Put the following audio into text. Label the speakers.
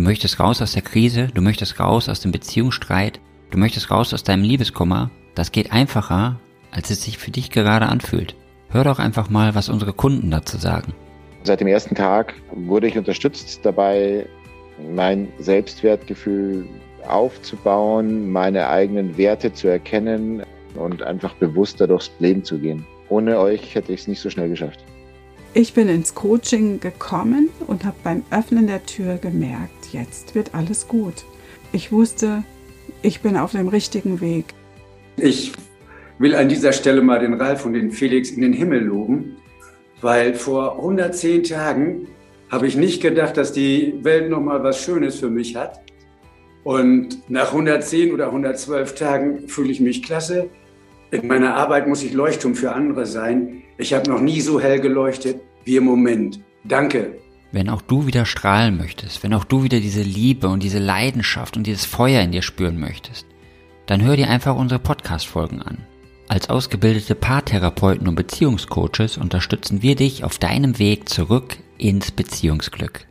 Speaker 1: Du möchtest raus aus der Krise, du möchtest raus aus dem Beziehungsstreit, du möchtest raus aus deinem Liebeskummer. Das geht einfacher, als es sich für dich gerade anfühlt. Hör doch einfach mal, was unsere Kunden dazu sagen.
Speaker 2: Seit dem ersten Tag wurde ich unterstützt dabei, mein Selbstwertgefühl aufzubauen, meine eigenen Werte zu erkennen und einfach bewusster durchs Leben zu gehen. Ohne euch hätte ich es nicht so schnell geschafft.
Speaker 3: Ich bin ins Coaching gekommen und habe beim Öffnen der Tür gemerkt, jetzt wird alles gut. Ich wusste, ich bin auf dem richtigen Weg.
Speaker 4: Ich will an dieser Stelle mal den Ralf und den Felix in den Himmel loben, weil vor 110 Tagen habe ich nicht gedacht, dass die Welt noch mal was Schönes für mich hat. Und nach 110 oder 112 Tagen fühle ich mich klasse. In meiner Arbeit muss ich Leuchtturm für andere sein. Ich habe noch nie so hell geleuchtet wie im Moment. Danke.
Speaker 1: Wenn auch du wieder strahlen möchtest, wenn auch du wieder diese Liebe und diese Leidenschaft und dieses Feuer in dir spüren möchtest, dann hör dir einfach unsere Podcast-Folgen an. Als ausgebildete Paartherapeuten und Beziehungscoaches unterstützen wir dich auf deinem Weg zurück ins Beziehungsglück.